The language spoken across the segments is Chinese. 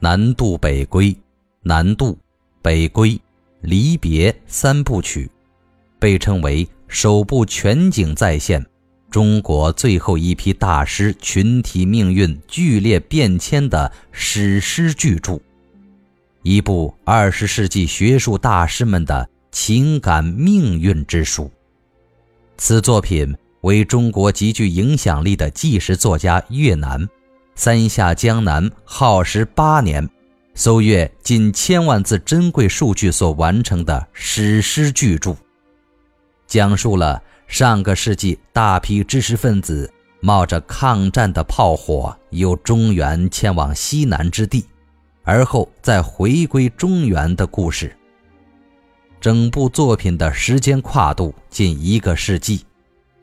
南渡北归、南渡、北归、离别三部曲，被称为首部全景再现中国最后一批大师群体命运剧烈变迁的史诗巨著，一部二十世纪学术大师们的情感命运之书。此作品为中国极具影响力的纪实作家越南。三下江南耗时八年，搜阅近千万字珍贵数据所完成的史诗巨著，讲述了上个世纪大批知识分子冒着抗战的炮火由中原迁往西南之地，而后再回归中原的故事。整部作品的时间跨度近一个世纪，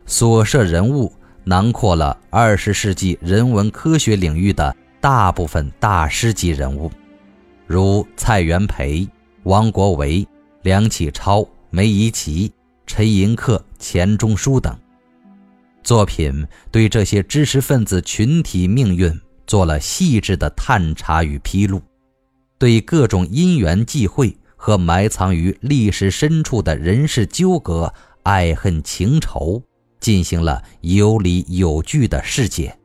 所涉人物。囊括了二十世纪人文科学领域的大部分大师级人物，如蔡元培、王国维、梁启超、梅贻琦、陈寅恪、钱钟书等。作品对这些知识分子群体命运做了细致的探查与披露，对各种因缘际会和埋藏于历史深处的人事纠葛、爱恨情仇。进行了有理有据的释解，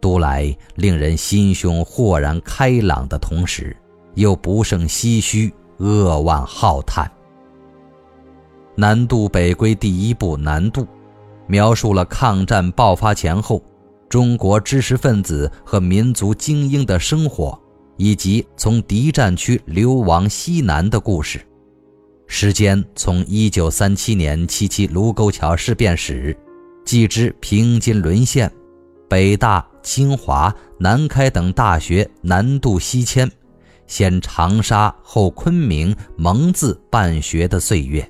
读来令人心胸豁然开朗的同时，又不胜唏嘘，扼腕浩叹。南渡北归第一部《南渡》，描述了抗战爆发前后，中国知识分子和民族精英的生活，以及从敌占区流亡西南的故事。时间从一九三七年七七卢沟桥事变始，继之平津沦陷，北大、清华、南开等大学南渡西迁，先长沙后昆明蒙自办学的岁月，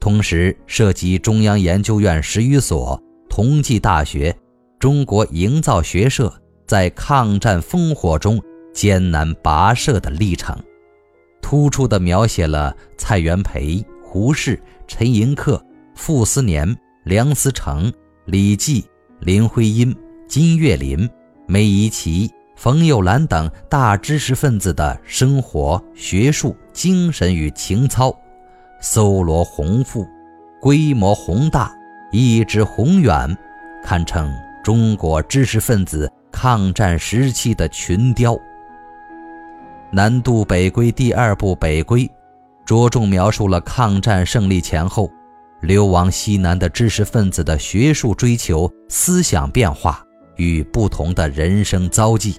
同时涉及中央研究院十余所、同济大学、中国营造学社在抗战烽火中艰难跋涉的历程。突出地描写了蔡元培、胡适、陈寅恪、傅斯年、梁思成、李济、林徽因、金岳霖、梅贻琦、冯友兰等大知识分子的生活、学术、精神与情操，搜罗宏富，规模宏大，意志宏远，堪称中国知识分子抗战时期的群雕。南渡北归第二部《北归》，着重描述了抗战胜利前后，流亡西南的知识分子的学术追求、思想变化与不同的人生遭际。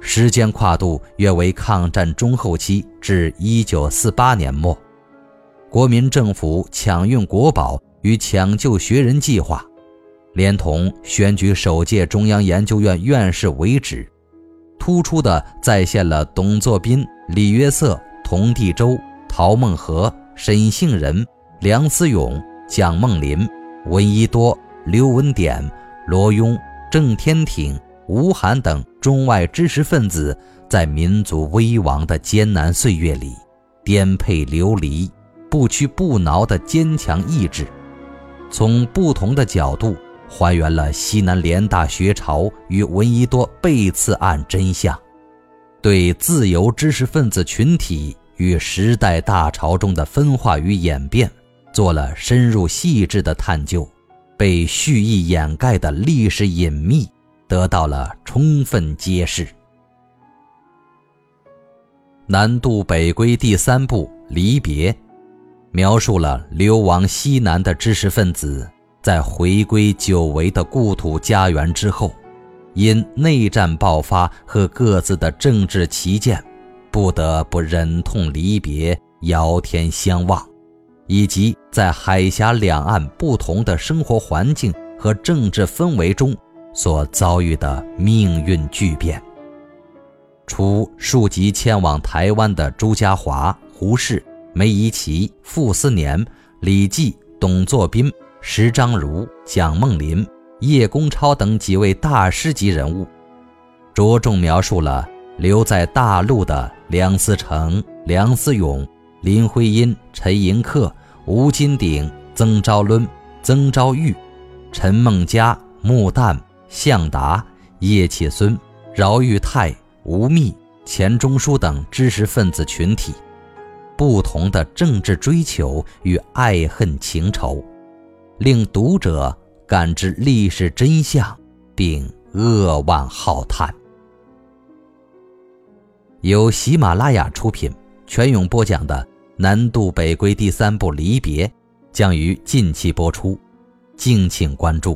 时间跨度约为抗战中后期至1948年末，国民政府抢运国宝与抢救学人计划，连同选举首届中央研究院院士为止。突出的再现了董作宾、李约瑟、童第周、陶孟和、沈杏仁、梁思永、蒋梦麟、闻一多、刘文典、罗庸、郑天挺、吴晗等中外知识分子在民族危亡的艰难岁月里，颠沛流离、不屈不挠的坚强意志，从不同的角度。还原了西南联大学潮与闻一多被刺案真相，对自由知识分子群体与时代大潮中的分化与演变做了深入细致的探究，被蓄意掩盖的历史隐秘得到了充分揭示。南渡北归第三部《离别》，描述了流亡西南的知识分子。在回归久违的故土家园之后，因内战爆发和各自的政治旗舰，不得不忍痛离别，遥天相望，以及在海峡两岸不同的生活环境和政治氛围中所遭遇的命运巨变。除数集迁往台湾的朱家骅、胡适、梅贻琦、傅斯年、李济、董作宾。石章如、蒋梦麟、叶公超等几位大师级人物，着重描述了留在大陆的梁思成、梁思永、林徽因、陈寅恪、吴金鼎、曾昭伦、曾昭玉、陈梦家、穆旦、向达、叶企孙、饶玉泰、吴宓、钱钟书等知识分子群体。不同的政治追求与爱恨情仇，令读者感知历史真相，并扼腕浩叹。由喜马拉雅出品、全勇播讲的《南渡北归》第三部《离别》，将于近期播出，敬请关注。